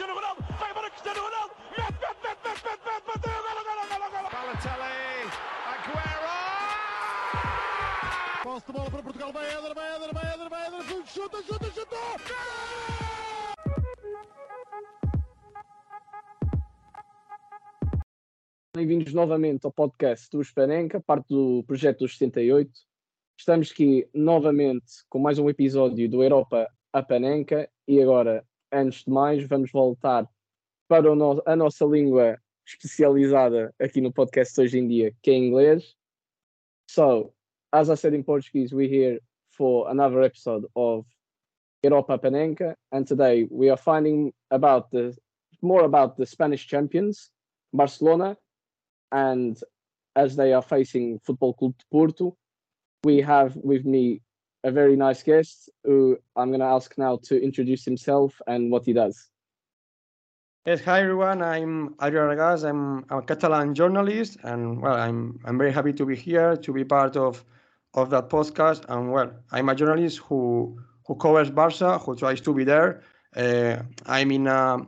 Cristiano Ronaldo, vai embora Cristiano Ronaldo, mete, mete, mete, mete, mete, mete, bateu, golo, golo, golo, golo. Balotelli, Aguero! Posse de bola para Portugal, vai Éder, vai Éder, vai Éder, vai Éder, chuta, chuta, chuta! Bem-vindos novamente ao podcast do Espanenca, parte do projeto dos 78. Estamos aqui novamente com mais um episódio do Europa a Panenca e agora, antes de mais, vamos voltar para no- a nossa língua especializada aqui no podcast hoje em dia, que é inglês. So, as I said in Portuguese, we're here for another episode of Europa Panenka, and today we are finding about the more about the Spanish champions, Barcelona, and as they are facing Football Club de Porto, we have with me a very nice guest who I'm going to ask now to introduce himself and what he does. Yes, hi everyone. I'm Adrià Regàs. I'm a Catalan journalist, and well, I'm I'm very happy to be here to be part of of that podcast. And well, I'm a journalist who who covers Barca, who tries to be there. Uh, I'm in a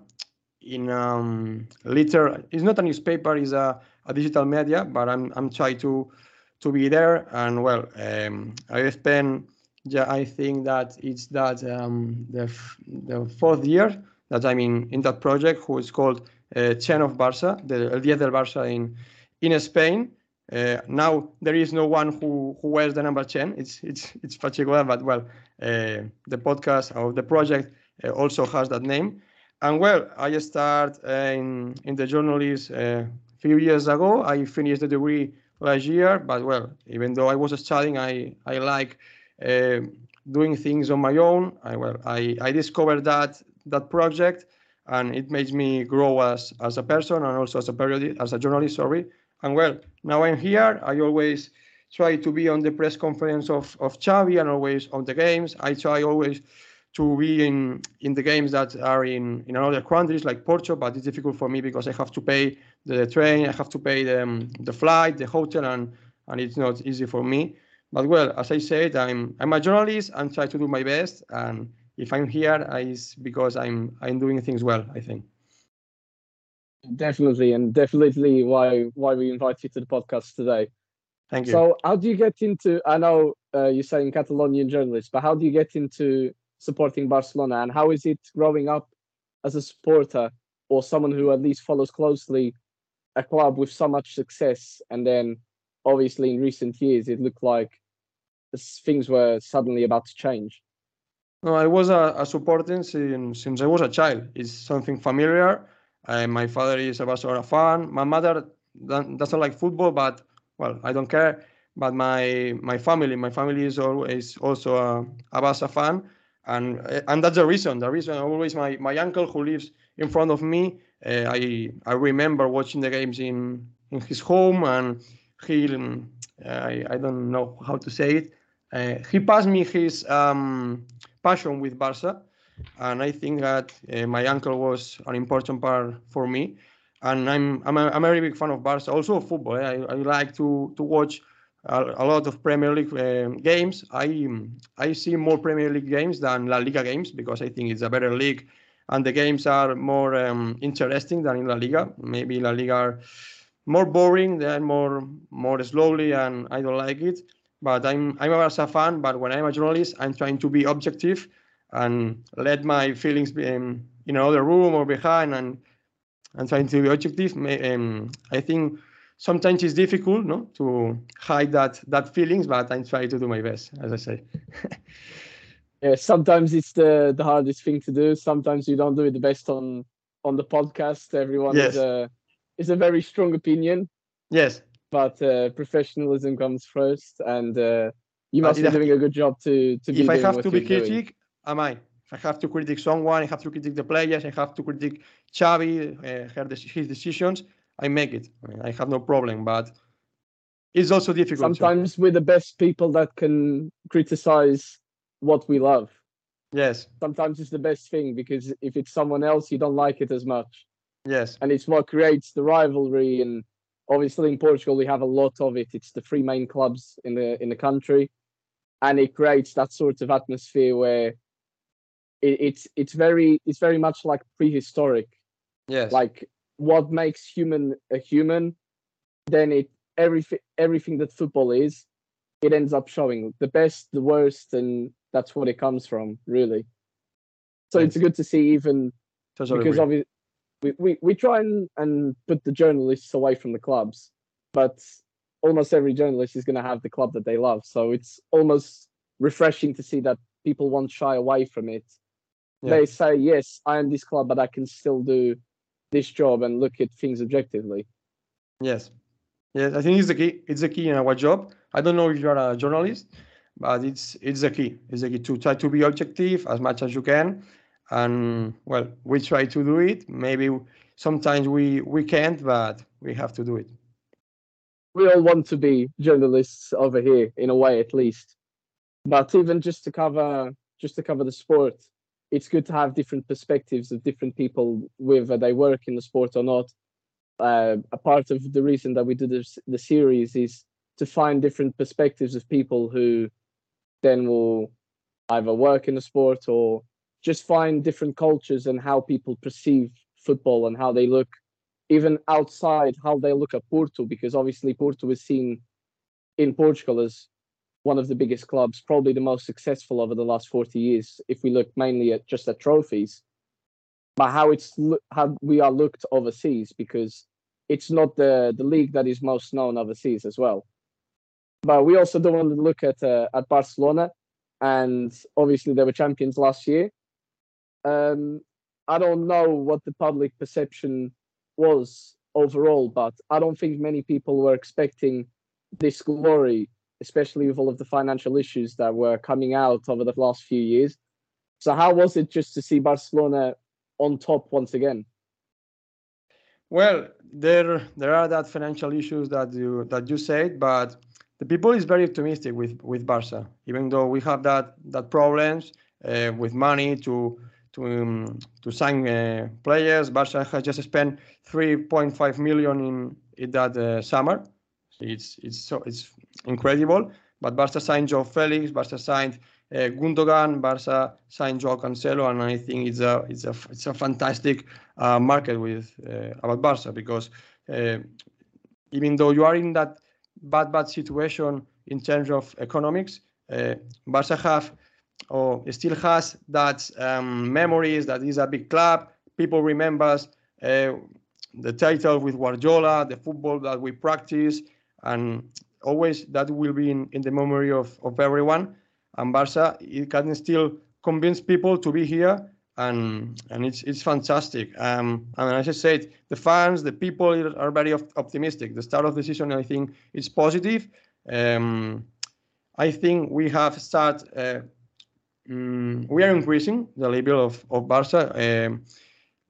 in um liter. It's not a newspaper. It's a, a digital media, but I'm I'm trying to to be there. And well, um, I spent. Yeah, I think that it's that um, the f- the fourth year that I'm in, in that project, who is called uh, Chen of Barça, the El Diez del Barça in in Spain. Uh, now there is no one who, who wears the number 10. It's it's it's Pacheco, but well, uh, the podcast or the project uh, also has that name. And well, I start uh, in in the journalist a few years ago. I finished the degree last year, but well, even though I was studying, I I like uh, doing things on my own. I well, I I discovered that that project, and it makes me grow as as a person and also as a period as a journalist. Sorry, and well, now I'm here. I always try to be on the press conference of of Xavi and always on the games. I try always to be in in the games that are in in other countries like Portugal, but it's difficult for me because I have to pay the train, I have to pay the um, the flight, the hotel, and and it's not easy for me. But well, as I said, I'm I'm a journalist and try to do my best. And if I'm here, I- it's because I'm I'm doing things well. I think. Definitely, and definitely why why we invite you to the podcast today. Thank you. So, how do you get into? I know uh, you're saying Catalonian journalist, but how do you get into supporting Barcelona, and how is it growing up as a supporter or someone who at least follows closely a club with so much success, and then obviously in recent years it looked like things were suddenly about to change. No, I was a, a supporter since since I was a child. It's something familiar. Uh, my father is a Barcelona fan. My mother doesn't like football, but well, I don't care. But my my family, my family is always also a, a Barca fan, and uh, and that's the reason. The reason always my my uncle who lives in front of me. Uh, I I remember watching the games in in his home, and he um, I I don't know how to say it. Uh, he passed me his um, passion with Barca, and I think that uh, my uncle was an important part for me. And I'm I'm a, I'm a very big fan of Barca, also of football. eh. I, I like to to watch a, a lot of Premier League um, games. I I see more Premier League games than La Liga games because I think it's a better league, and the games are more um, interesting than in La Liga. Maybe La Liga are more boring, they're more more slowly, and I don't like it but I'm I'm a Barca fan. But when I'm a journalist, I'm trying to be objective and let my feelings be in, in another room or behind, and and trying to be objective. Um, I think sometimes it's difficult, no, to hide that that feelings, but I'm trying to do my best, as I say. Yeah, sometimes it's the the hardest thing to do. Sometimes you don't do it the best on on the podcast. Everyone Yes. is a is a very strong opinion. Yes, but uh, professionalism comes first, and uh, you must be doing a good job to to be if I have to be critic, am I? If I have to critique someone, I have to critique the players, I have to critique Xavi, uh, her his decisions. I make it. I, mean, I have no problem, but it's also difficult. Sometimes we're the best people that can criticize what we love. Yes, Sometimes it's the best thing because if it's someone else, you don't like it as much, yes, and it's what creates the rivalry. And obviously, in Portugal, we have a lot of it. It's the three main clubs in the in the country, and it creates that sort of atmosphere where it, it's it's very it's very much like prehistoric. Yes. Like what makes human a human, then it everything everything that football is, it ends up showing the best, the worst, and that's what it comes from, really. So it's good to see even because obviously we, we, we try and, and put the journalists away from the clubs, but almost every journalist is going to have the club that they love. So it's almost refreshing to see that people won't shy away from it. Yeah. They say, yes, I am this club, but I can still do this job and look at things objectively. Yes. Yes, I think it's the key. It's the key in our job. I don't know if you're a journalist, but it's it's the key. It's the key to try to be objective as much as you can. And well, we try to do it. Maybe sometimes we we can't, but we have to do it. we all want to be journalists over here in a way at least but even just to cover just to cover the sport it's good to have different perspectives of different people whether they work in the sport or not uh, a part of the reason that we do this the series is to find different perspectives of people who then will either work in the sport or just find different cultures and how people perceive football and how they look even outside how they look at Porto, because obviously Porto is seen in Portugal as one of the biggest clubs, probably the most successful over the last 40 years, if we look mainly at just at trophies, but how it's how we are looked overseas, because it's not the, the league that is most known overseas as well. But we also don't want to look at uh, at Barcelona, and obviously they were champions last year. Um, I don't know what the public perception was overall, but I don't think many people were expecting this glory, especially with all of the financial issues that were coming out over the last few years. So, how was it just to see Barcelona on top once again? Well, there there are that financial issues that you that you said, but the people is very optimistic with with Barca. Even though we have that that problems uh, with money to to um, to sign uh, players, Barca has just spent 3.5 million in in that uh, summer. It's it's so it's incredible. But Barca signed Joao Felix, Barca signed uh, Gundogan, Barca signed Joao Cancelo, and I think it's a it's a it's a fantastic uh, market with uh, about Barca because uh, even though you are in that bad bad situation in terms of economics, uh, Barca have or still has that um, memories that is a big club. People remembers uh, the title with Guardiola, the football that we practice, and always that will be in, in the memory of, of everyone. And Barca, it can still convince people to be here, and and it's it's fantastic. Um, and as I said, the fans, the people are very op- optimistic. The start of the season, I think, is positive. Um, I think we have start. Uh, mm, we are increasing the level of of Barca. Um,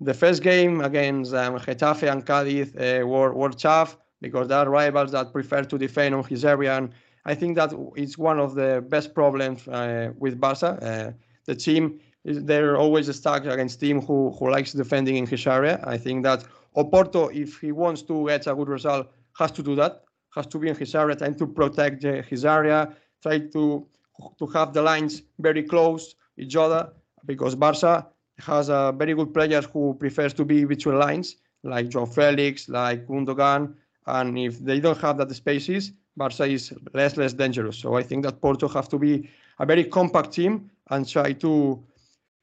the first game against um, Getafe and Cadiz uh, were, were tough because they are rivals that prefer to defend on his area. And I think that it's one of the best problems uh, with Barca. Uh, the team, is, they're always stuck against team who, who likes defending in his area. I think that Oporto, if he wants to get a good result, has to do that, has to be in his area, trying to protect uh, his area, try to, to have the lines very close each other because Barca has uh, very good players who prefers to be between lines, like Joao Felix, like Gundogan, and if they don't have that spaces, Barca is less less dangerous. So I think that Porto have to be a very compact team and try to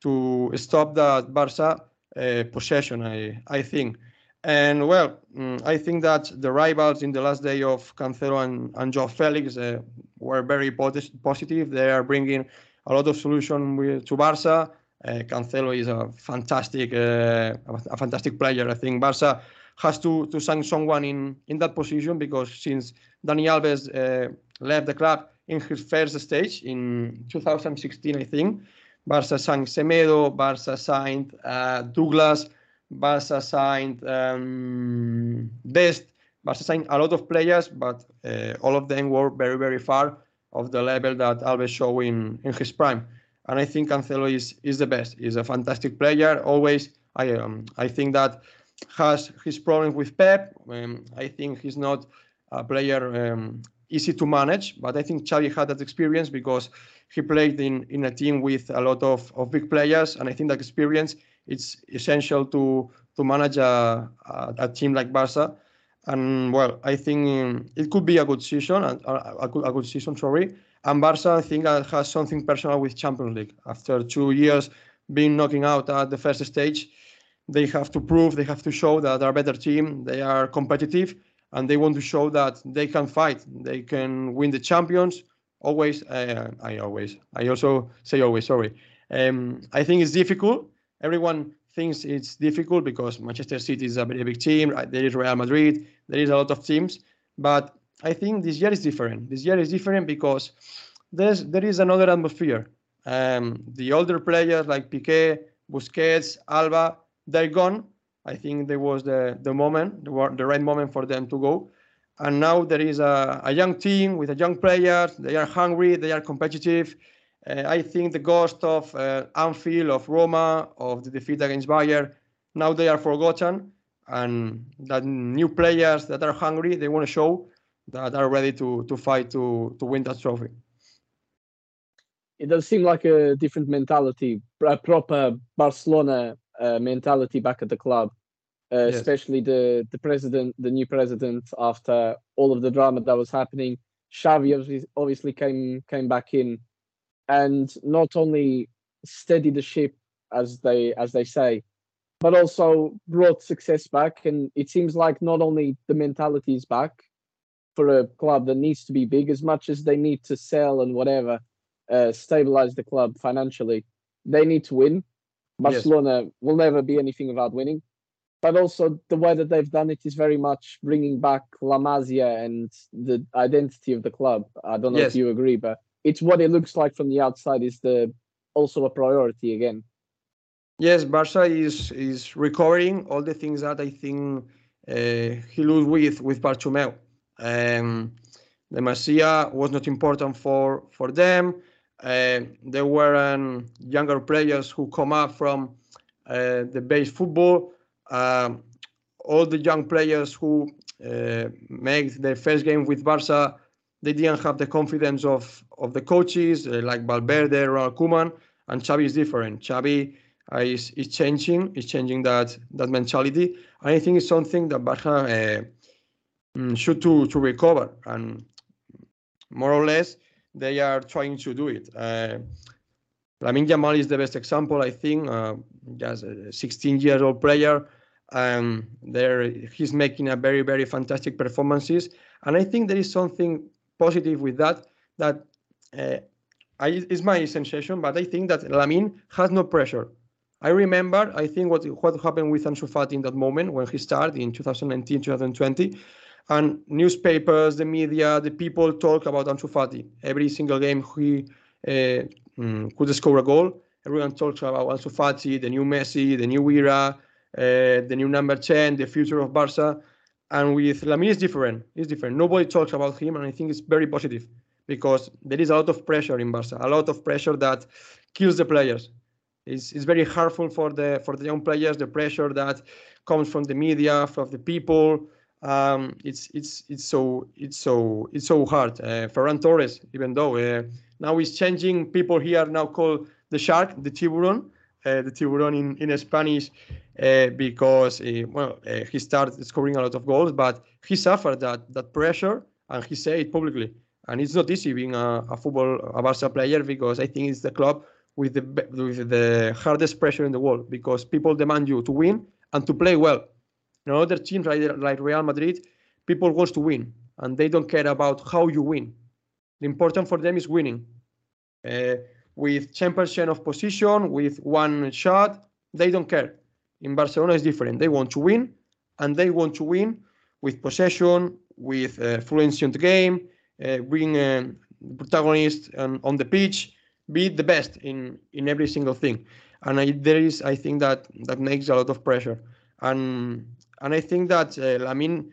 to stop that Barca uh, possession. I I think, and well, mm, I think that the rivals in the last day of Cancelo and, and Joao Felix uh, were very posi- positive. They are bringing a lot of solution with, to Barca. Uh, Cancelo is a fantastic, uh, a fantastic player. I think Barca has to to sign someone in in that position because since Dani Alves uh, left the club in his first stage in 2016, I think Barca signed Semedo, Barca signed uh, Douglas, Barca signed um, Dest, Barca signed a lot of players, but uh, all of them were very very far of the level that Alves showed in in his prime and I think Cancelo is is the best. He's a fantastic player. Always, I um, I think that has his problems with Pep. Um, I think he's not a player um, easy to manage. But I think Xavi had that experience because he played in, in a team with a lot of, of big players, and I think that experience it's essential to to manage a, a, a team like Barca. And well, I think it could be a good season, a, a, good, a good season, sorry. And Barca, I think, uh, has something personal with Champions League. After two years being knocking out at the first stage, they have to prove, they have to show that they're a better team, they are competitive, and they want to show that they can fight, they can win the champions. Always, uh, I always, I also say always, sorry. Um, I think it's difficult. Everyone thinks it's difficult because Manchester City is a very big team. Right? There is Real Madrid. There is a lot of teams, but I think this year is different. This year is different because there's there is another atmosphere. Um, the older players like Piqué, Busquets, Alba, they're gone. I think there was the the moment, the, the right moment for them to go. And now there is a, a young team with a young players. They are hungry. They are competitive. Uh, I think the ghost of uh, Anfield, of Roma, of the defeat against Bayern, now they are forgotten, and that new players that are hungry, they want to show that are ready to to fight to to win that trophy. It does seem like a different mentality, a proper Barcelona uh, mentality back at the club. Uh, yes. Especially the the president, the new president, after all of the drama that was happening, Xavi obviously, obviously came came back in and not only steady the ship as they as they say, but also brought success back. And it seems like not only the mentality is back for a club that needs to be big as much as they need to sell and whatever, uh, stabilize the club financially. They need to win. Barcelona yes. will never be anything without winning. But also the way that they've done it is very much bringing back La Masia and the identity of the club. I don't know yes. if you agree, but it's what it looks like from the outside is the also a priority again. Yes, Barca is is recovering all the things that I think uh, he lost with with Bartomeu. Um, the Masia was not important for for them. Uh, there were um, younger players who come up from uh, the base football. Um, all the young players who uh, make their first game with Barca they didn't have the confidence of of the coaches uh, like Valverde, Ronald Koeman, and Xavi is different. Xavi uh, is, is changing, is changing that that mentality, and I think it's something that Barca uh, mm, should to to recover, and more or less they are trying to do it. Uh, Lamine Yamal is the best example, I think. Uh, just a 16 year old player. Um, there he's making a very very fantastic performances, and I think there is something positive with that. That uh, I, is my sensation, but I think that Lamine has no pressure. I remember, I think what what happened with Ansu Fati in that moment when he started in 2019, 2020, and newspapers, the media, the people talk about Ansu Fati. Every single game he uh, mm, could score a goal. Everyone talks about Ansu Fati, the new Messi, the new era, uh, the new number 10, the future of Barca. And with Lamine, it's different. It's different. Nobody talks about him, and I think it's very positive because there is a lot of pressure in Barca, a lot of pressure that kills the players. It's, it's very harmful for the for the young players. The pressure that comes from the media, from the people. Um, it's it's it's so it's so it's so hard. Uh, Ferran Torres, even though uh, now he's changing, people here now call the shark the tiburon, uh, the tiburon in in Spanish because uh, well uh, he started scoring a lot of goals, but he suffered that that pressure and he said it publicly. And it's not easy being a, a football a Barca player because I think it's the club with the with the hardest pressure in the world because people demand you to win and to play well. In other teams like, like Real Madrid, people wants to win and they don't care about how you win. The important for them is winning. Uh, with 10% of position, with one shot, they don't care. In Barcelona, it's different. They want to win, and they want to win with possession, with uh, fluency in the game, uh, being a protagonist on, on the pitch, be the best in in every single thing. And I, there is, I think that that makes a lot of pressure. And and I think that uh, Lamine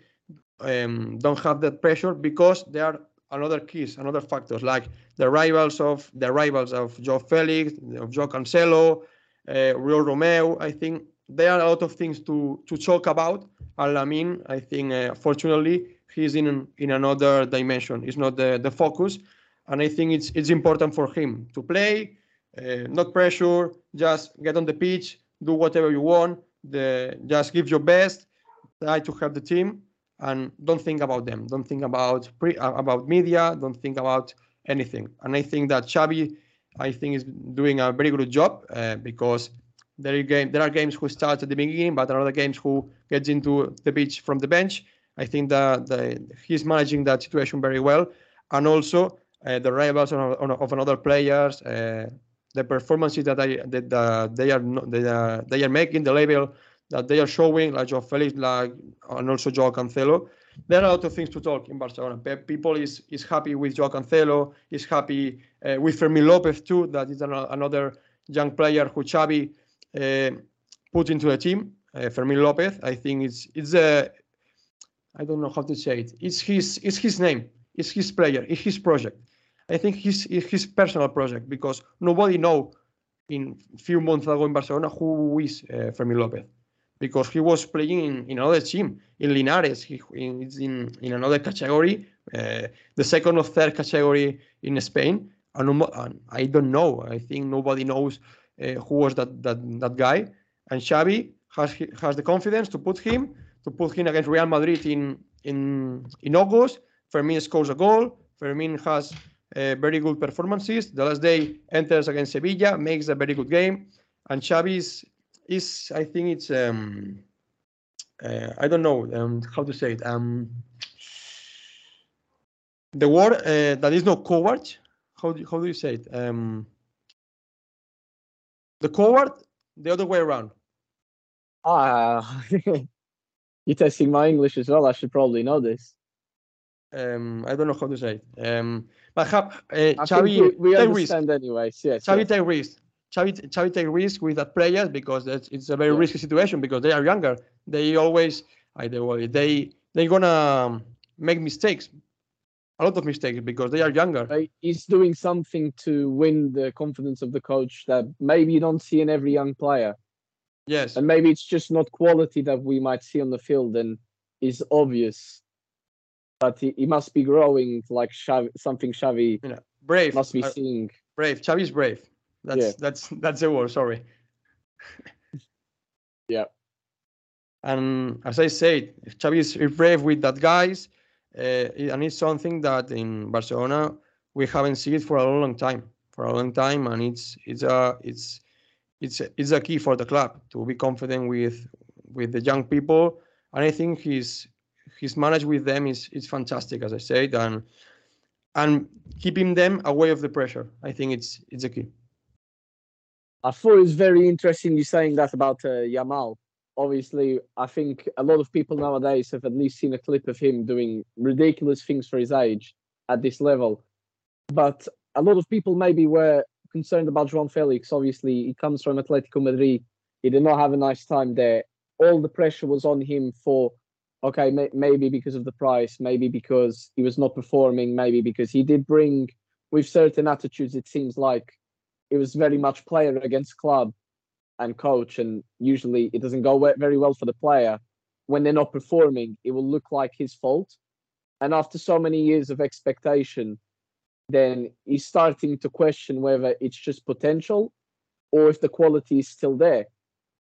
um, don't have that pressure because there are another keys, another factors like the rivals of the rivals of Joao Felix, of Joao Cancelo, uh, Romeu. I think there are a lot of things to to talk about. And Lamine, I think, uh, fortunately, he's in in another dimension. It's not the the focus, and I think it's it's important for him to play, uh, not pressure, just get on the pitch, do whatever you want, the just give your best, try to help the team, and don't think about them. Don't think about pre, uh, about media. Don't think about anything. And I think that Xavi, I think, is doing a very good job uh, because there are, game, there are games who start at the beginning, but there are other games who gets into the pitch from the bench. I think that the, he's managing that situation very well, and also uh, the rivals of, of another players, uh, the performances that, I, that uh, they are they are, they are making, the level that they are showing, like Joao Felix, like and also Joao Cancelo. There are a lot of things to talk in Barcelona. People is is happy with Joao Cancelo, is happy uh, with Fermin Lopez too. That is an, another young player who Xavi uh, put into the team. Uh, Fermin Lopez, I think it's it's a I don't know how to say it. It's his it's his name. It's his player. It's his project. I think his his personal project because nobody know in few months ago in Barcelona who is uh, Fermin Lopez because he was playing in, in another team in Linares. He is in, in another category, uh, the second or third category in Spain. And, and, I don't know. I think nobody knows uh, who was that, that that guy. And Xavi has has the confidence to put him to put him against Real Madrid in in in August. Fermin scores a goal. Fermin has uh, very good performances. The last day enters against Sevilla, makes a very good game, and Xavi is, is I think it's um, uh, I don't know um, how to say it. Um, the word uh, that is not coward. How do, how do you say it? Um, the coward, the other way around. Ah, you're testing my English as well. I should probably know this. Um, I don't know how to say it. Um, but have, uh, Xavi we, we take risk. understand anyways. Yes. Xavi yes. take risk. Xavi, Xavi take risk with that players because that's, it's a very Yeah. risky situation because they are younger. They always either way they they're gonna make mistakes, a lot of mistakes because they are younger. He's doing something to win the confidence of the coach that maybe you don't see in every young player. Yes, And maybe it's just not quality that we might see on the field and is obvious. But he, he must be growing like Xavi, something Xavi you know, brave. must be uh, seeing. brave. Xavi is brave. That's Yeah. that's that's the word. Sorry. Yeah. And as I said, Xavi is brave with that guys, uh, and it's something that in Barcelona we haven't seen it for a long, time. For a long time, and it's it's a it's it's it's a key for the club to be confident with with the young people. And I think he's he's managed with them is is fantastic, as I said, and and keeping them away of the pressure. I think it's it's a key. I thought it was very interesting you saying that about uh, Yamal. Obviously, I think a lot of people nowadays have at least seen a clip of him doing ridiculous things for his age at this level. But a lot of people maybe were concerned about João Felix. Obviously, he comes from Atletico Madrid. He did not have a nice time there. All the pressure was on him for, okay, may- maybe because of the price, maybe because he was not performing, maybe because he did bring, with certain attitudes, it seems like it was very much player against club and coach and usually it doesn't go very well for the player. When they're not performing it will look like his fault. And after so many years of expectation then he's starting to question whether it's just potential or if the quality is still there.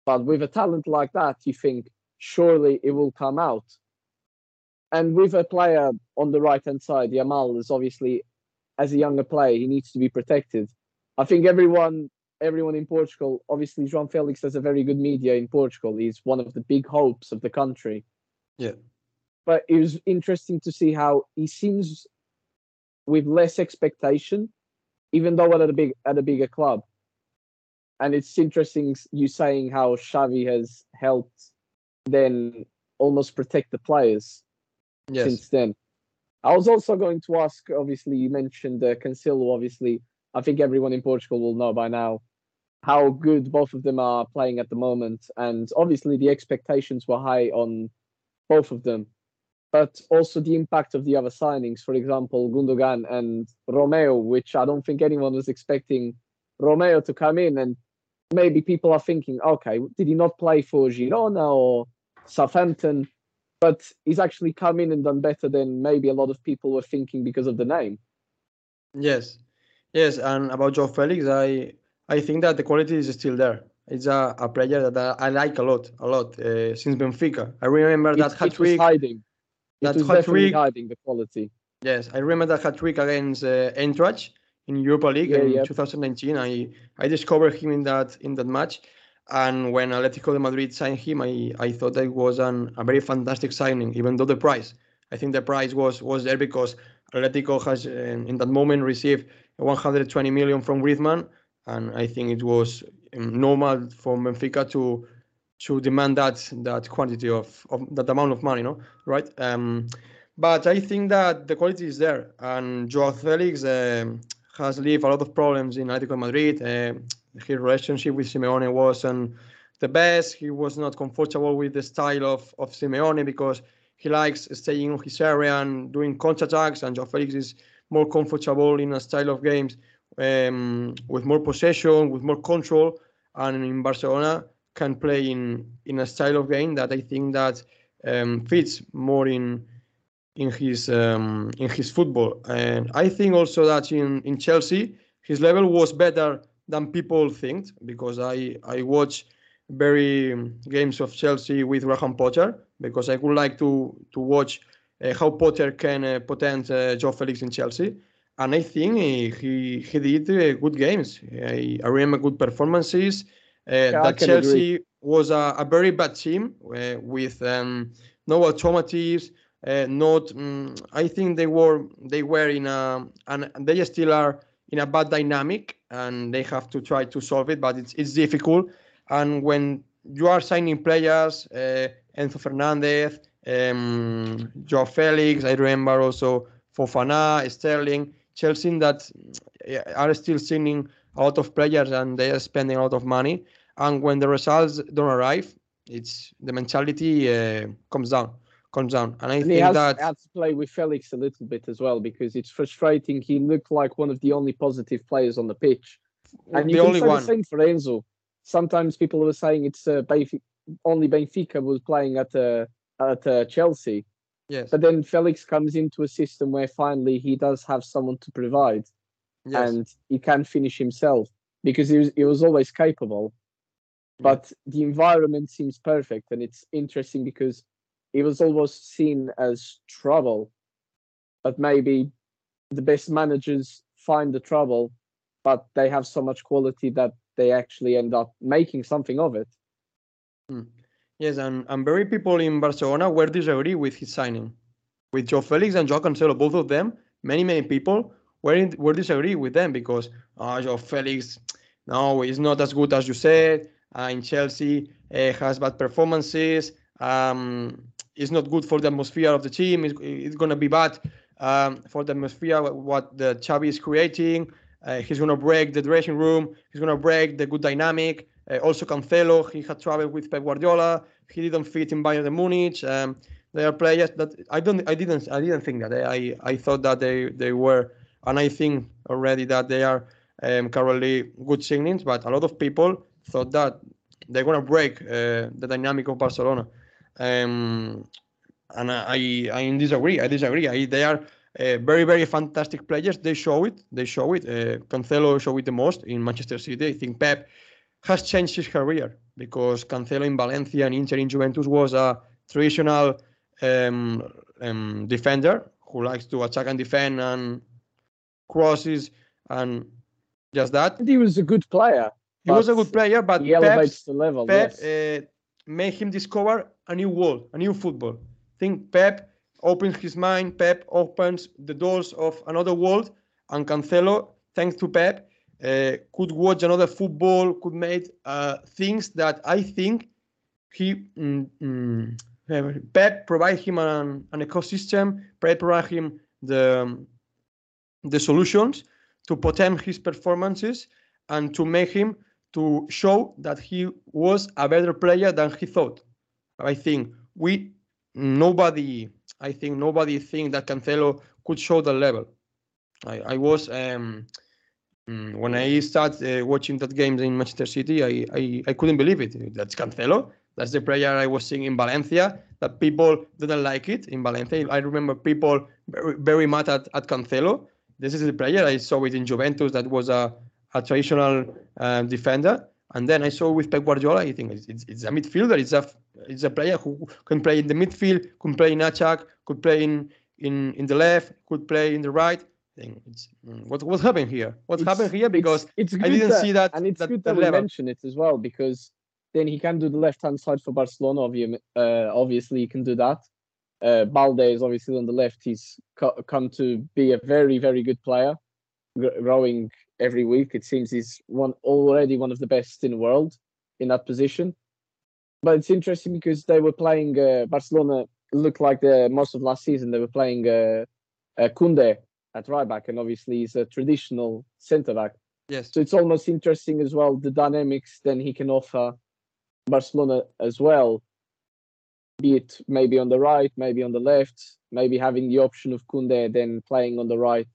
But with a talent like that you think surely it will come out. And with a player on the right hand side Yamal is obviously as a younger player he needs to be protected. I think everyone everyone in Portugal, obviously João Felix has a very good media in Portugal. He's one of the big hopes of the country. Yeah. But it was interesting to see how he seems with less expectation, even though at a big at a bigger club. And it's interesting you saying how Xavi has helped then almost protect the players Yes. since then. I was also going to ask, obviously, you mentioned uh, Cancelo, obviously. I think everyone in Portugal will know by now how good both of them are playing at the moment. And obviously, the expectations were high on both of them. But also the impact of the other signings, for example, Gundogan and Romeu, which I don't think anyone was expecting Romeu to come in. And maybe people are thinking, okay, did he not play for Girona or Southampton? but he's actually come in and done better than maybe a lot of people were thinking because of the name. Yes, yes, and about Joao Felix, I I think that the quality is still there. It's a, a player that I, I like a lot, a lot uh, since Benfica. I remember that it, hat it was trick. hiding. that it was hat trick- hiding the quality. Yes, I remember that hat trick against uh, Eintracht in Europa League Yeah, in yeah. 2019. I I discovered him in that in that match, and when Atletico de Madrid signed him, I, I thought that it was an, a very fantastic signing, even though the price. I think the price was was there because Atletico has uh, in that moment received 120 million from Griezmann, and I think it was um, normal for Benfica to to demand that that quantity of, of that amount of money, no, right? Um, but I think that the quality is there, and Joao Felix um, has left a lot of problems in Atletico Madrid. Uh, his relationship with Simeone wasn't the best. He was not comfortable with the style of, of Simeone because he likes staying on his area and doing counterattacks, and Joao Felix is more comfortable in a style of games um, with more possession, with more control, and in Barcelona can play in in a style of game that I think that um, fits more in in his um, in his football. And I think also that in in Chelsea his level was better than people think because I I watch very um, games of Chelsea with Graham Potter because I would like to to watch uh, how Potter can uh, potent uh, Joao Felix in Chelsea. And I think he he, he did uh, good games. I, I remember good performances. Uh, I that Chelsea was a, a very bad team uh, with um, no alternatives. Uh, not, mm, I think they were they were in a and they still are in a bad dynamic, and they have to try to solve it. But it's it's difficult. And when you are signing players, uh, Enzo Fernandez, um, Joao Felix, I remember also Fofana, Sterling, Chelsea that are still signing a lot of players and they are spending a lot of money. And when the results don't arrive, it's the mentality uh, comes down, comes down. And I And think has that had to play with Felix a little bit as well because it's frustrating. He looked like one of the only positive players on the pitch. And you the can only say one. the same for Enzo. Sometimes people were saying it's uh, Benfica, only Benfica was playing at uh, at uh, Chelsea, Yes, but then Felix comes into a system where finally he does have someone to provide, yes. and he can finish himself because he was he was always capable. But the environment seems perfect, and it's interesting because he was almost seen as trouble, but maybe the best managers find the trouble, but they have so much quality that they actually end up making something of it. Hmm. Yes, and, and very people in Barcelona were disagree with his signing. With Joao Felix and Joao Cancelo, both of them, many, many people were, in, were disagree with them because uh, Joao Felix, no, he's not as good as you said. Uh, in Chelsea, uh, has bad performances. Um, it's not good for the atmosphere of the team. It's, it's going to be bad um, for the atmosphere, what the Xavi is creating. Uh, he's going to break the dressing room. He's going to break the good dynamic. Uh, also, Cancelo, he had trouble with Pep Guardiola. He didn't fit in Bayern Munich. Um, they are players that I don't, I didn't, I didn't think that. I, I thought that they, they were, and I think already that they are um, currently good signings. But a lot of people thought that they're gonna break uh, the dynamic of Barcelona. Um, and I, I disagree. I disagree. I, they are uh, very, very fantastic players. They show it. They show it. Uh, Cancelo showed it the most in Manchester City. I think Pep has changed his career because Cancelo in Valencia and Inter in Juventus was a traditional um, um, defender who likes to attack and defend and crosses and just that. And he was a good player. He was a good player, but He elevates Pep's- the level. Pep yes. uh, made him discover a new world, a new football. I think Pep opens his mind. Pep opens the doors of another world, and Cancelo, thanks to Pep, could watch another football, could make uh, things that I think he mm, mm, uh, Pep provide him an, an ecosystem. Pep provide him the um, the solutions to potent his performances and to make him to show that he was a better player than he thought. I think we nobody I think nobody think that Cancelo could show the level. I, I was um, when I started uh, watching that games in Manchester City, I, I, I couldn't believe it. That's Cancelo. That's the player I was seeing in Valencia. That people didn't like it in Valencia. I remember people very, very mad at, at Cancelo. This is the player I saw it in Juventus. That was a, a traditional um, defender. And then I saw with Pep Guardiola. I think it's, it's, it's a midfielder. It's a it's a player who can play in the midfield, could play in attack, could play in in, in the left, could play in the right. I think it's mm, what what happened here? What's It's- happened here? Because it's, it's I didn't see that- and it's that- good that that, we mention it as well because then he can do the left hand side for Barcelona. Obviously, uh, obviously he can do that. Uh, Balde is obviously on the left. He's co- come to be a very very good player, gr- growing every week. It seems he's one already one of the best in the world in that position. But it's interesting because they were playing uh, Barcelona. Looked like the most of last season they were playing uh, uh, Kunde at right back, and obviously he's a traditional centre back. yes, So it's almost interesting as well the dynamics then he can offer Barcelona as well. Be it maybe on the right, maybe on the left, maybe having the option of Kunde then playing on the right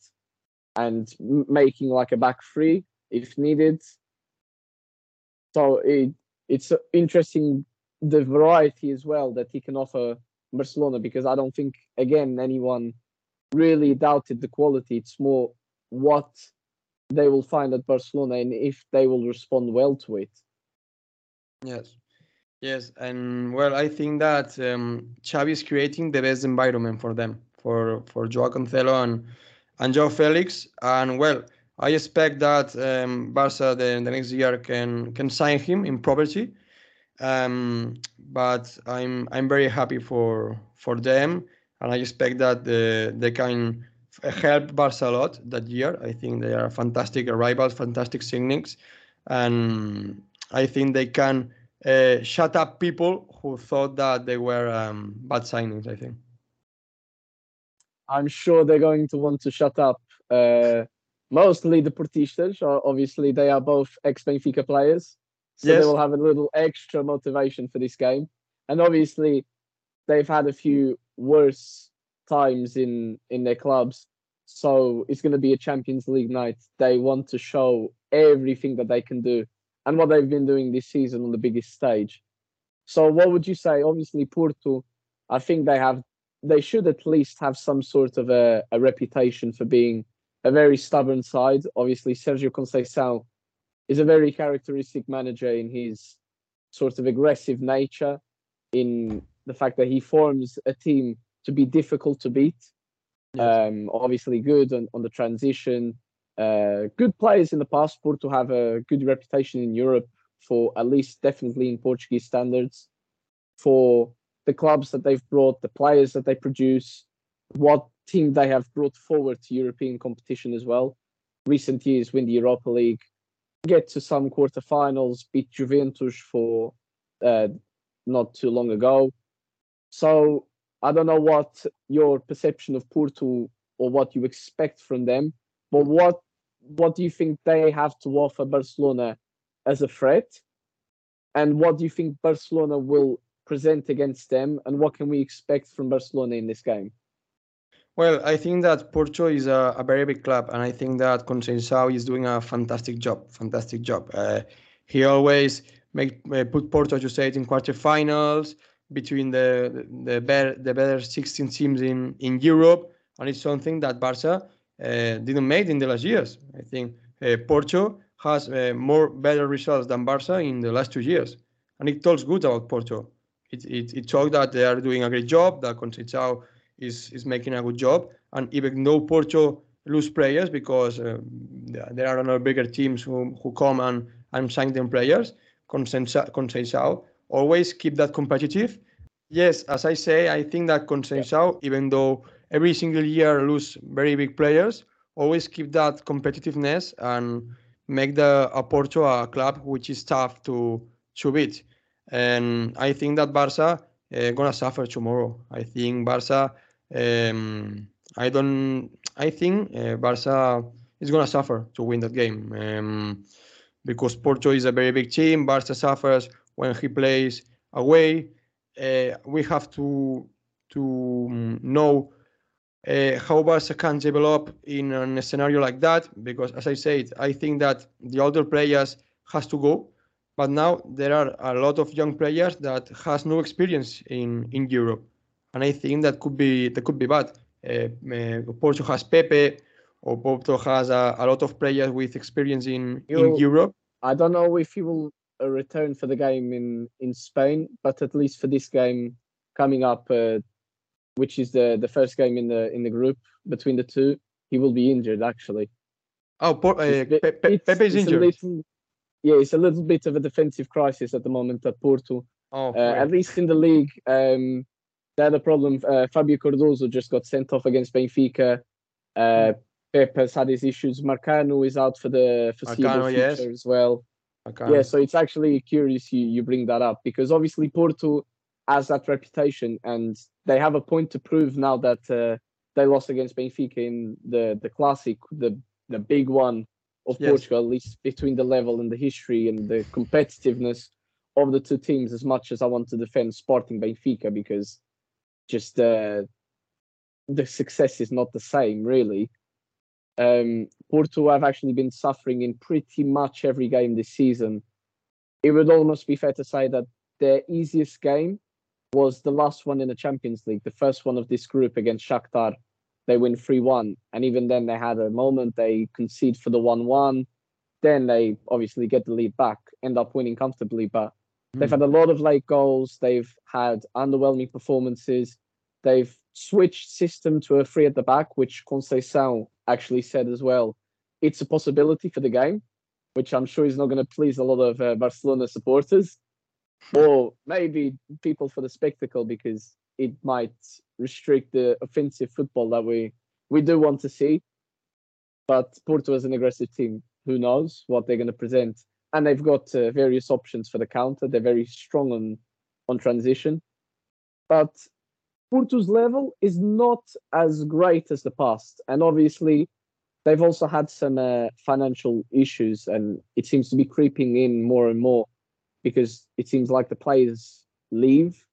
and making like a back three if needed. So it it's interesting the variety as well that he can offer Barcelona because I don't think again anyone really doubted the quality. It's more what they will find at Barcelona and if they will respond well to it. yes, yes, and well, I think that um, Xavi is creating the best environment for them, for for Joao Cancelo and and Joao Felix, and well, I expect that um, Barca the, the next year can can sign him in property. Um, but I'm I'm very happy for for them, and I expect that the, they can help Barca a lot that year. I think they are fantastic arrivals, fantastic signings, and I think they can uh, shut up people who thought that they were um, bad signings. I think. I'm sure they're going to want to shut up uh, mostly the Portistas. Obviously, they are both ex Benfica players. So Yes. they will have a little extra motivation for this game. And obviously, they've had a few worse times in, in their clubs. So it's going to be a Champions League night. They want to show everything that they can do and what they've been doing this season on the biggest stage. So, what would you say? Obviously, Porto, I think they have they should at least have some sort of a, a reputation for being a very stubborn side. Obviously, Sergio Conceição is a very characteristic manager in his sort of aggressive nature, in the fact that he forms a team to be difficult to beat. Um, obviously, good on, on the transition. Uh, good players in the past. Porto have a good reputation in Europe for at least definitely in Portuguese standards. For the clubs that they've brought, the players that they produce, what team they have brought forward to European competition as well. Recent years win the Europa League, get to some quarterfinals, beat Juventus for uh, not too long ago. So I don't know what your perception of Porto or what you expect from them, but what what do you think they have to offer Barcelona as a threat? And what do you think Barcelona will present against them? And what can we expect from Barcelona in this game? Well, I think that Porto is a, a very big club, and I think that Conceição is doing a fantastic job. Fantastic job. Uh, he always make uh, put Porto, as you said, in quarterfinals between the the better the better 16 teams in in Europe, and it's something that Barca uh, didn't make in the last years. I think uh, Porto has uh, more better results than Barca in the last two years, and it talks good about Porto. It it, it talks that they are doing a great job. That Conceição is is making a good job. And even though Porto lose players because uh, there are other bigger teams who, who come and, and sign them players, Conceição always keep that competitive. Yes, as I say, I think that Conceição, even though every single year lose very big players, always keep that competitiveness and make the a Porto a club which is tough to to beat. And I think that Barca uh, gonna suffer tomorrow. I think Barca. Um, I don't. I think uh, Barca is gonna suffer to win that game um, because Porto is a very big team. Barca suffers when he plays away. Uh, we have to to um, know uh, how Barca can develop in a scenario like that because, as I said, I think that the older players has to go but now there are a lot of young players that has no experience in in Europe, and I think that could be that could be bad. Uh, uh, Porto has Pepe, or Porto has a, a lot of players with experience in in You'll- Europe. I don't know if he will uh, return for the game in in Spain, but at least for this game coming up, uh, which is the the first game in the in the group between the two, he will be injured actually. Oh, Por- uh, It's a bit- Pe- Pe- it's- Pepe is injured. little- yeah, it's a little bit of a defensive crisis at the moment at Porto. oh, Uh, at least in the league, um, they had a problem. Uh, Fabio Cardoso just got sent off against Benfica. Uh, Pep has had his issues. Marcano is out for the foreseeable Marcano, yes. future as well. Okay. Yeah, so it's actually curious you, you bring that up because obviously Porto has that reputation and they have a point to prove now that uh, they lost against Benfica in the the classic, the the big one of Yes. Portugal, at least between the level and the history and the competitiveness of the two teams. As much as I want to defend Sporting Benfica because just uh, the success is not the same really. Um, Porto have actually been suffering in pretty much every game this season. It would almost be fair to say that their easiest game was the last one in the Champions League, the first one of this group against Shakhtar. They win 3 1. And even then, they had a moment, they concede for the 1 1. Then they obviously get the lead back, end up winning comfortably. But they've had a lot of late goals. They've had underwhelming performances. They've switched system to a three at the back, which Conceição actually said as well. It's a possibility for the game, which I'm sure is not going to please a lot of uh, Barcelona supporters, or maybe people for the spectacle because it might restrict the offensive football that we we do want to see. But Porto is an aggressive team. Who knows what they're going to present? And they've got uh, various options for the counter. They're very strong on on transition, but Porto's level is not as great as the past, and obviously they've also had some uh, financial issues, and it seems to be creeping in more and more because it seems like the players leave,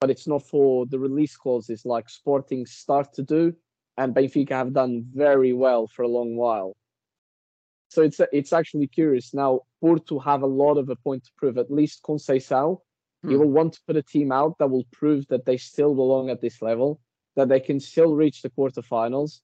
but it's not for the release clauses like Sporting start to do, and Benfica have done very well for a long while. So it's it's actually curious now. Porto have a lot of a point to prove. At least Conceição, Hmm. will want to put a team out that will prove that they still belong at this level, that they can still reach the quarterfinals,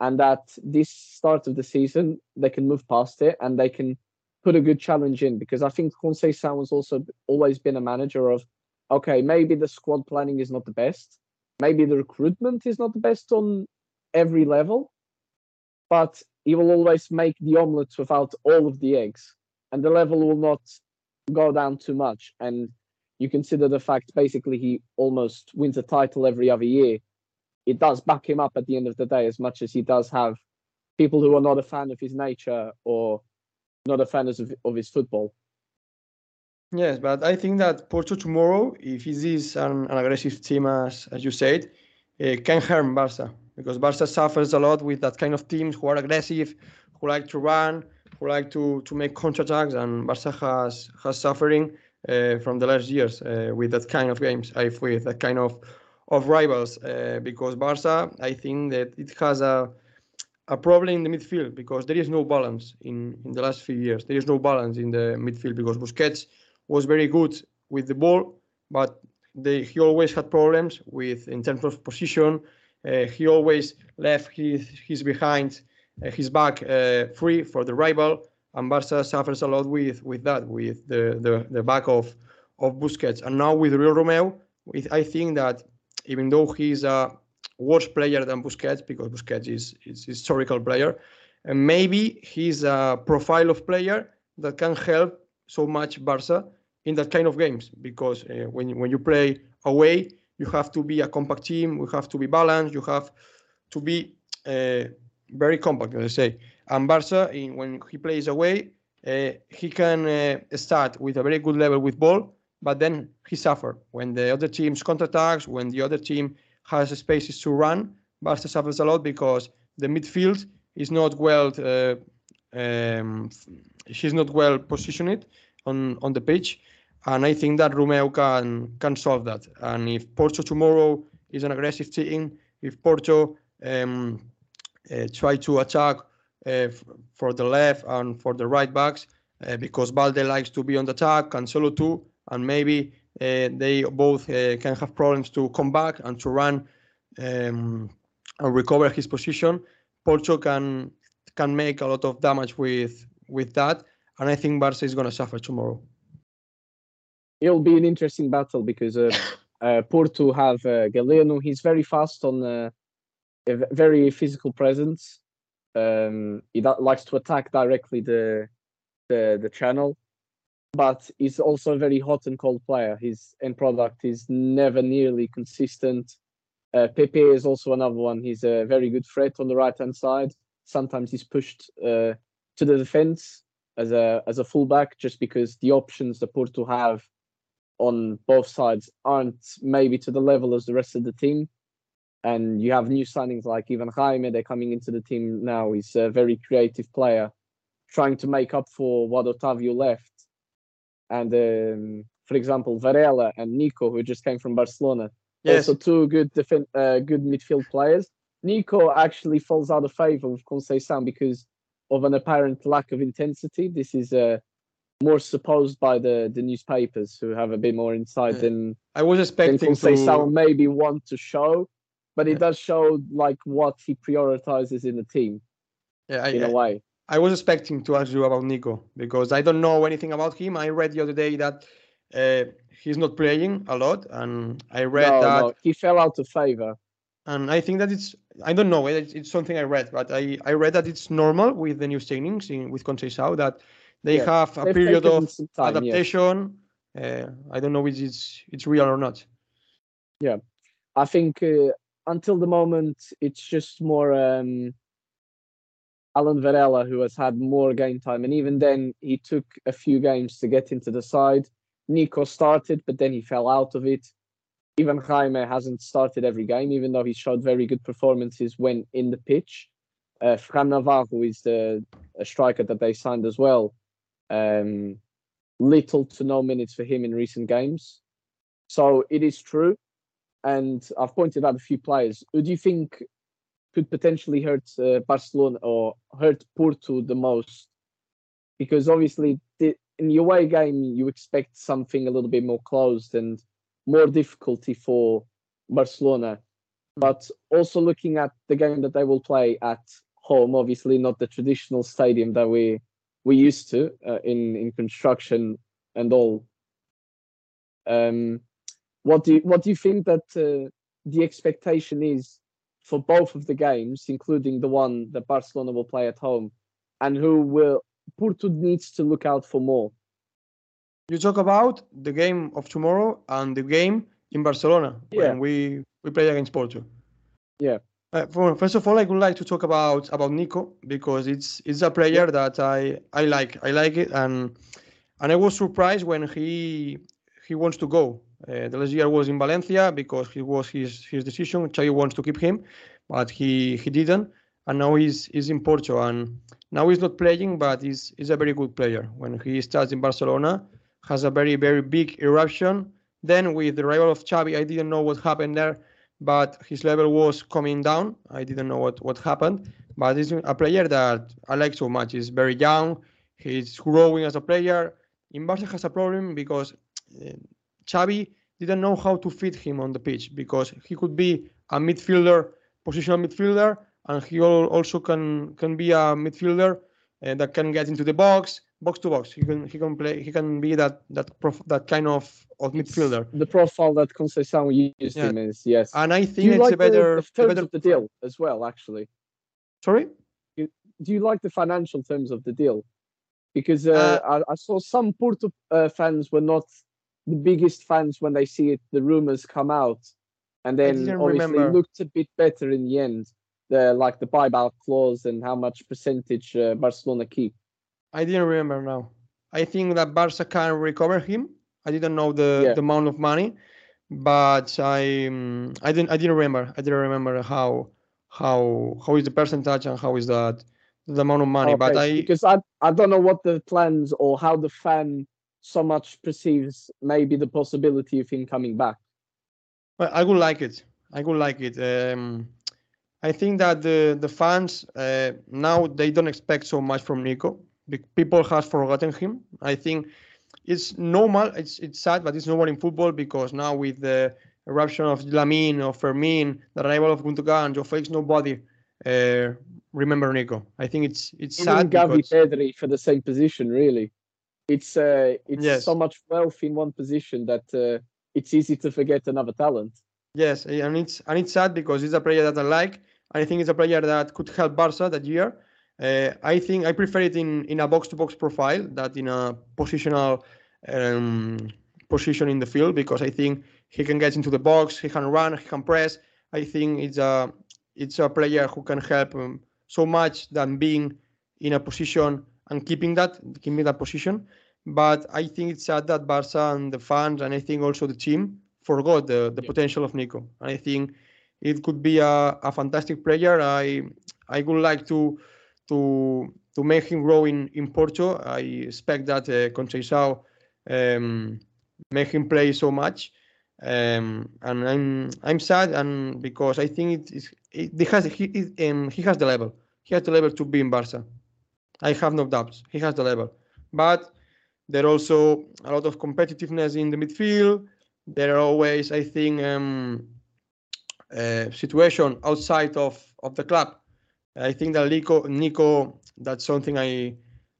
and that this start of the season they can move past it and they can put a good challenge in. Because I think Conceição has also always been a manager of, okay, maybe the squad planning is not the best, maybe the recruitment is not the best on every level, but he will always make the omelets without all of the eggs, and the level will not go down too much. And you consider the fact basically he almost wins a title every other year. It does back him up at the end of the day, as much as he does have people who are not a fan of his nature or not a fan of, of his football. Yes, but I think that Porto tomorrow, if it is an, an aggressive team as as you said, uh, can harm Barca because Barca suffers a lot with that kind of teams who are aggressive, who like to run, who like to to make counterattacks, and Barca has has suffering from the last years uh, with that kind of games, uh, with that kind of of rivals. Uh, because Barca, I think that it has a a problem in the midfield because there is no balance in in the last few years. There is no balance in the midfield because Busquets was very good with the ball, but they, he always had problems with in terms of position. Uh, he always left his his behind uh, his back uh, free for the rival, and Barca suffers a lot with with that, with the the, the back of of Busquets. And now with Oriol Romeu, with, I think that even though he's a worse player than Busquets because Busquets is is historical player, and maybe he's a profile of player that can help so much Barca in that kind of games because uh, when when you play away, you have to be a compact team. You have to be balanced. You have to be uh, very compact, let's say. And Barca, in, when he plays away, uh, he can uh, start with a very good level with ball, but then he suffers when the other team's counterattacks, when the other team has spaces to run. Barca suffers a lot because the midfield is not well. Uh, um, not well positioned on on the pitch, and I think that Romeu can can solve that. And if Porto tomorrow is an aggressive team, if Porto um, uh, try to attack for the left and for the right backs, uh, because Balde likes to be on the attack, Cancelo too, and maybe uh, they both uh, can have problems to come back and to run um, and recover his position. Porto can can make a lot of damage with with that, and I think Barca is going to suffer tomorrow. It'll be an interesting battle because uh, uh, Porto have uh, Galeno. He's very fast on uh, a very physical presence. Um, he likes to attack directly the the the channel, but he's also a very hot and cold player. His end product is never nearly consistent. Uh, Pepe is also another one. He's a very good threat on the right hand side. Sometimes he's pushed uh, to the defense as a as a fullback just because the options that Porto have on both sides aren't maybe to the level as the rest of the team. And you have new signings like Ivan Jaime, they're coming into the team now. He's a very creative player, trying to make up for what Otavio left. And um, for example, Varela and Nico, who just came from Barcelona, Yes, also two good defen- uh, good midfield players. Nico actually falls out of favor with Conceição because of an apparent lack of intensity. This is uh, more supposed by the, the newspapers who have a bit more insight Yeah. than, I was than expecting Conceição to. maybe want to show, but it Yeah. does show like what he prioritizes in the team Yeah, I, in a way. I was expecting to ask you about Nico because I don't know anything about him. I read the other day that uh, he's not playing a lot, and I read No, that, no, he fell out of favor. and I think that it's I don't know it's, it's something I read, but I, I read that it's normal with the new signings in with Conceição that they Yeah, have a period of time, adaptation. Uh, I don't know if it's it's real or not. Yeah, I think uh, until the moment it's just more um, Alan Varela who has had more game time, and even then he took a few games to get into the side. Nico started, but then he fell out of it. Even Jaime hasn't started every game, even though he showed very good performances when in the pitch. Uh, Fran Navarro is the a striker that they signed as well. Um, little to no minutes for him in recent games. So it is true and I've pointed out a few players. Who do you think could potentially hurt uh, Barcelona or hurt Porto the most? Because obviously, the, in the away game, you expect something a little bit more closed and more difficulty for Barcelona. But also looking at the game that they will play at home, obviously not the traditional stadium that we we used to uh, in in construction and all. Um, what do you, what do you think that uh, the expectation is for both of the games, including the one that Barcelona will play at home, and who will Porto needs to look out for more? You talk about the game of tomorrow and the game in Barcelona Yeah. when we we play against Porto. Yeah. Uh, for, first of all, I would like to talk about about Nico because it's it's a player that I I like I like it and and I was surprised when he he wants to go. Uh, the last year was in Valencia because it was his his decision. Xavi wants to keep him, but he he didn't, and now he's he's in Porto and now he's not playing, but he's he's a very good player. When he starts in Barcelona, has a very very big eruption. Then with the arrival of Xavi, I didn't know what happened there, but his level was coming down. I didn't know what what happened, but he's a player that I like so much. He's very young. He's growing as a player. In Barca has a problem because uh, Xavi didn't know how to fit him on the pitch because he could be a midfielder, positional midfielder, and he also can can be a midfielder uh, that can get into the box, box to box. He can he can play. He can be that that prof, that kind of of midfielder. The profile that Conceição used Yeah. him is yes. And I think it's like a better, the, the better of the deal as well? Actually, Sorry. do you like the financial terms of the deal? Because uh, I, I saw some Porto uh, fans were not the biggest fans when they see it. The rumors come out, and then obviously remember. it looked a bit better in the end. The like the buyback clause and how much percentage uh, Barcelona keep. I didn't remember now. I think that Barca can recover him. I didn't know the, Yeah. the amount of money, but I um, I didn't I didn't remember. I didn't remember how how how is the percentage and how is that the amount of money. But I because I I don't know what the plans or how the fan so much perceives maybe the possibility of him coming back. Well, I would like it. I would like it. Um, I think that the the fans uh, now they don't expect so much from Nico people has forgotten him. I think it's normal. It's it's sad, but it's normal in football because now with the eruption of Lamine, of Fermin, the arrival of Gundogan, Joao Felix, nobody uh, remember Nico. I think it's it's Even sad Gavi because Pedri for the same position, really. It's uh, it's Yes. so much wealth in one position that uh, it's easy to forget another talent. Yes, eh, and it's and it's sad because it's a player that I like. I think it's a player that could help Barca that year. Uh, I think I prefer it in in a box to box profile that in a positional um, position in the field because I think he can get into the box, he can run, he can press. I think it's a it's a player who can help um, so much than being in a position and keeping that keeping that position. But I think it's sad that Barca and the fans and I think also the team forgot the, the Yeah. potential of Nico. And I think it could be a, a fantastic player. I I would like to to to make him grow in, in Porto. I expect that uh, Conceição um, make him play so much. Um, and I'm I'm sad and because I think it is it, he has he it, um, he has the level. He has the level to be in Barca. I have no doubts. He has the level. But there are also a lot of competitiveness in the midfield. There are always, I think, um, uh, situation outside of, of the club. I think that Nico, Nico, that's something I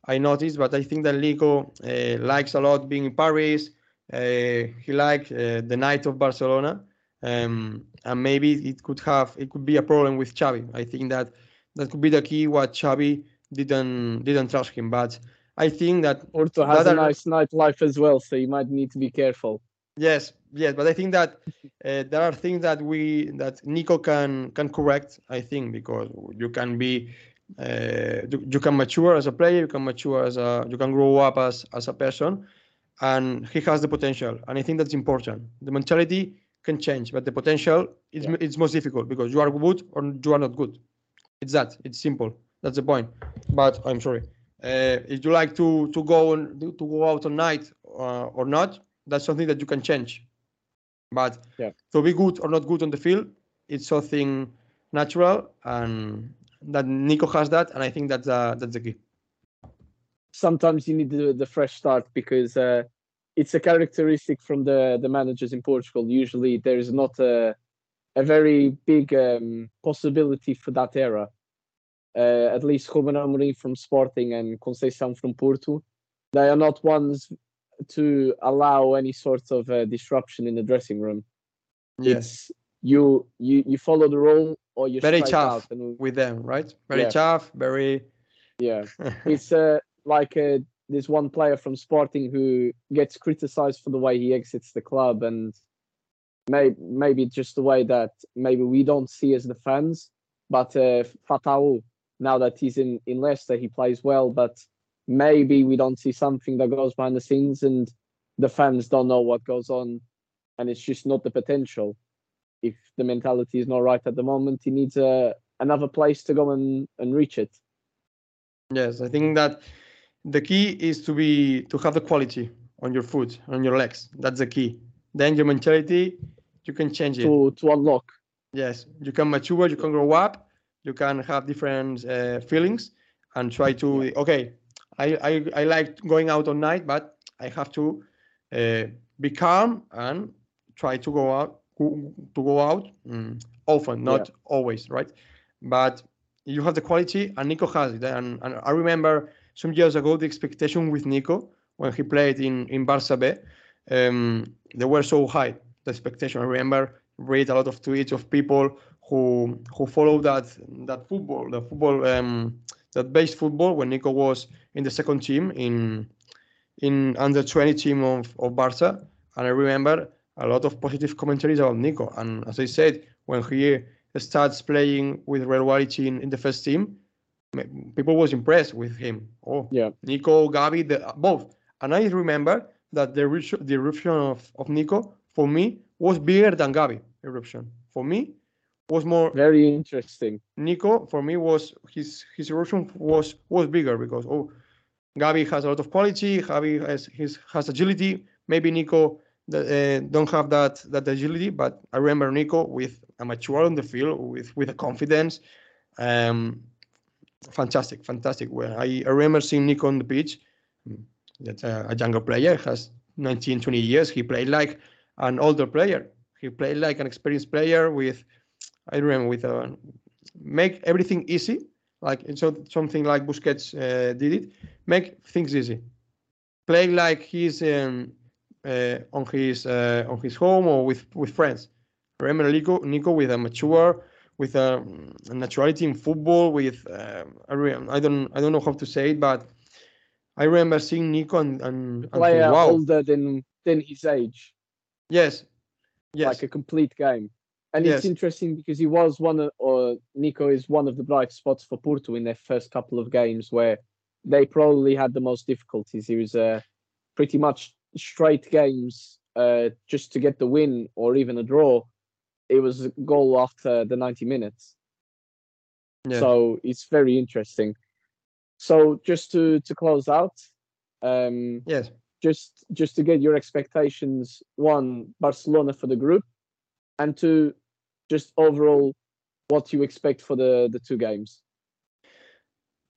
I noticed, but I think that Nico uh, likes a lot being in Paris. Uh, he likes uh, the night of Barcelona, um, and maybe it could have it could be a problem with Xavi. I think that that could be the key. What Xavi didn't didn't trust him, but I think that Porto has That a are- nice nightlife as well, so you might need to be careful. Yes, yes, but I think that uh, there are things that we that Nico can can correct. I think because you can be uh, you, you can mature as a player, you can mature as a you can grow up as as a person, and he has the potential, and I think that's important. The mentality can change, but the potential is Yeah. it's most difficult because you are good or you are not good. It's that. It's simple. That's the point. But I'm sorry. Uh, if you like to to go and to go out at night uh, or not, that's something that you can change. But Yeah. to be good or not good on the field, it's something natural, and that Nico has that, and I think that's uh, that's the key. Sometimes you need the, the fresh start because uh, it's a characteristic from the, the managers in Portugal. Usually, there is not a, a very big um, possibility for that era. Uh, at least Ruben Amorim from Sporting and Conceição from Porto, they are not ones to allow any sort of uh, disruption in the dressing room. It's you you you follow the role or you Very tough out and with them, right? Very Yeah. tough, very. yeah it's uh, like uh, there's one player from Sporting who gets criticized for the way he exits the club, and maybe maybe just the way that maybe we don't see as the fans. But uh, Fatawu, now that he's in in Leicester, he plays well, but maybe we don't see something that goes behind the scenes, and the fans don't know what goes on, and it's just not the potential. If the mentality is not right at the moment, he needs a another place to go and, and reach it. Yes, I think that the key is to be to have the quality on your foot, on your legs. That's the key. Then your mentality, you can change it. to to unlock. Yes, you can mature, you can grow up, you can have different uh, feelings, and try to. Okay, I, I I like going out on night, but I have to uh, be calm and try to go out to go out mm, often, not always, right? But you have the quality, and Nico has it. And, and I remember some years ago the expectation with Nico when he played in in Barça B, um, they were so high. The expectation. I remember read a lot of tweets of people who who follow that that football, the football um, that base football when Nico was in the second team in in under 20 team of, of Barca. And I remember a lot of positive commentaries about Nico. And as I said, when he starts playing with Real Quality in, in the first team, people was impressed with him. Oh, Yeah. Nico, Gavi, the, both. And I remember that the eruption, the eruption of, of Nico for me was bigger than Gavi eruption. For me, was more Very interesting. Nico. For me, was his his eruption was was bigger because oh, Gavi has a lot of quality. Gavi has his has agility. Maybe Nico uh, don't have that that agility, but I remember Nico with a mature on the field with with a confidence. Um, fantastic, fantastic. Well, I, I remember seeing Nico on the pitch. Mm, That's a, a younger player, has 19, 20 years. He played like an older player. He played like an experienced player with, I remember, with a make everything easy. Like it's so something like Busquets uh, did it. Make things easy. Play like he's um, uh, on his uh, on his home or with with friends. Remember Nico, Nico with a mature, with a, a naturality in football. With uh, I, don't I don't know how to say it, but I remember seeing Nico and and, and Player wow, older than than his age, yes, yes, like a complete game. And Yes. it's interesting because he was one of, or Nico is one of the bright spots for Porto in their first couple of games where they probably had the most difficulties. He was uh, pretty much straight games uh, just to get the win or even a draw. It was a goal after the 90 minutes. yes. So it's very interesting. So just to to close out, um, yes. just just to get your expectations one barcelona for the group and two just overall what you expect for the the two games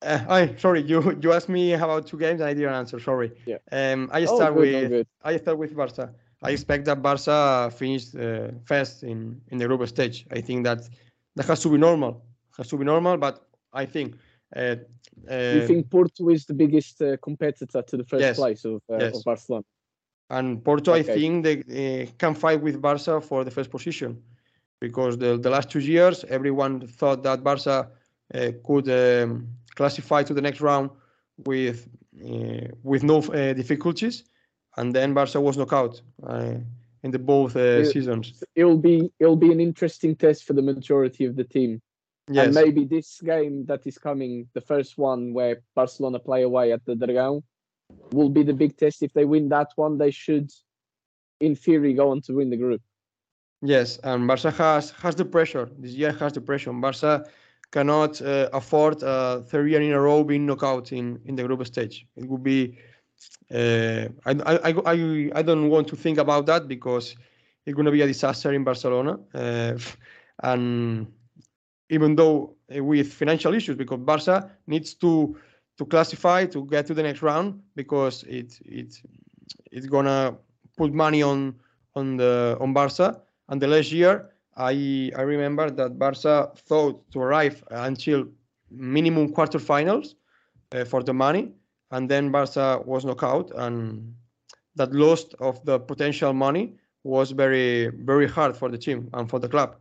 Uh, I sorry, you you asked me about two games. and I didn't answer. Sorry. Yeah. Um, I Oh, start good, oh, with good. I start with Barca. I expect that Barca finished uh, first in in the group stage. I think that that has to be normal. Has to be normal, but I think. Uh, uh, you think porto is the biggest uh, competitor to the first Yes, place of, uh, yes. of barcelona And Porto, I think they uh, can fight with Barca for the first position, because the the last two years everyone thought that Barca uh, could um, classify to the next round with uh, with no uh, difficulties, and then Barca was knocked out uh, in the both uh, Yeah. seasons. it'll be it'll be an interesting test for the majority of the team Yes, and maybe this game that is coming the first one where barcelona play away at the dragão will be the big test if they win that one they should in theory go on to win the group yes, and Barca has has the pressure. This year has the pressure. Barca cannot uh, afford a third year in a row being knocked out in in the group stage. It would be uh, I, I, I, I- I don't want to think about that because it's going to be a disaster in Barcelona. Uh, and even though uh, with financial issues, because Barca needs to to classify to get to the next round because it it it's gonna put money on on the on Barca. And the last year, I I remember that Barca thought to arrive until minimum quarterfinals uh, for the money, and then Barca was knocked out, and that loss of the potential money was very very hard for the team and for the club.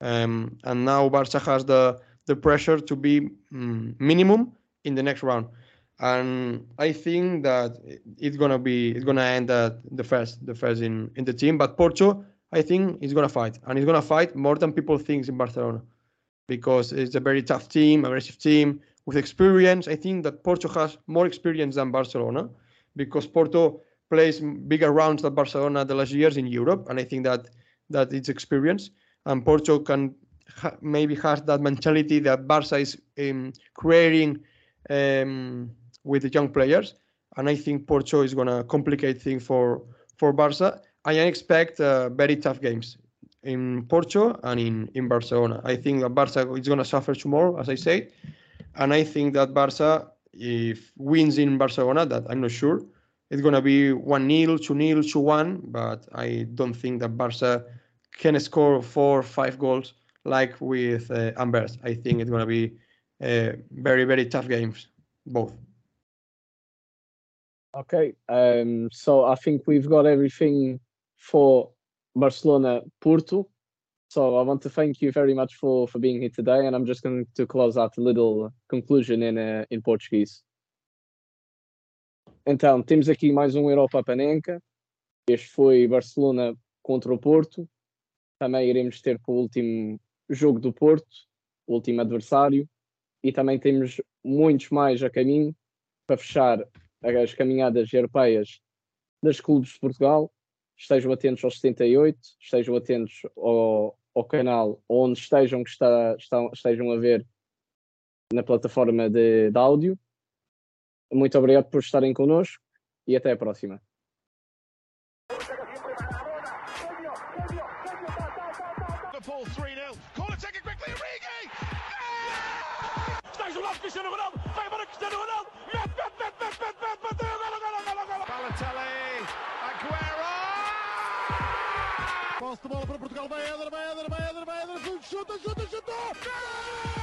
Um, and now Barca has the the pressure to be mm, minimum in the next round, and I think that it's gonna be it's gonna end at the first the first in in the team. But Porto, I think, is gonna fight, and he's gonna fight more than people think in Barcelona, because it's a very tough team, aggressive team with experience. I think that Porto has more experience than Barcelona, because Porto plays bigger rounds than Barcelona the last years in Europe, and I think that that it's experience. And Porto can ha- maybe has that mentality that Barca is um, creating um, with the young players, and I think Porto is gonna complicate things for for Barca. I expect uh, very tough games in Porto and in in Barcelona. I think that Barca is gonna suffer tomorrow, as I said, and I think that Barca, if wins in Barcelona, that I'm not sure, it's gonna be one 0 two 0 two one. But I don't think that Barca can score four, five goals like with uh, Amberes. I think it's gonna be uh, very, very tough games, both. Okay, um, so I think we've got everything for Barcelona Porto. So I want to thank you very much for for being here today, and I'm just going to close out a little conclusion in uh, in Portuguese. Então, temos aqui mais um Europa Panenka. Este foi Barcelona contra o Porto. Também iremos ter para o último jogo do Porto, o último adversário. E também temos muitos mais a caminho para fechar as caminhadas europeias das clubes de Portugal. Estejam atentos aos 78, estejam atentos ao, ao canal onde estejam que está, estão, estejam a ver na plataforma de, de áudio. Muito obrigado por estarem connosco e até a próxima. Portugal. Vai Éder, vai Éder, vai Éder, vai Éder. Chuta, chuta, chutou. Gol!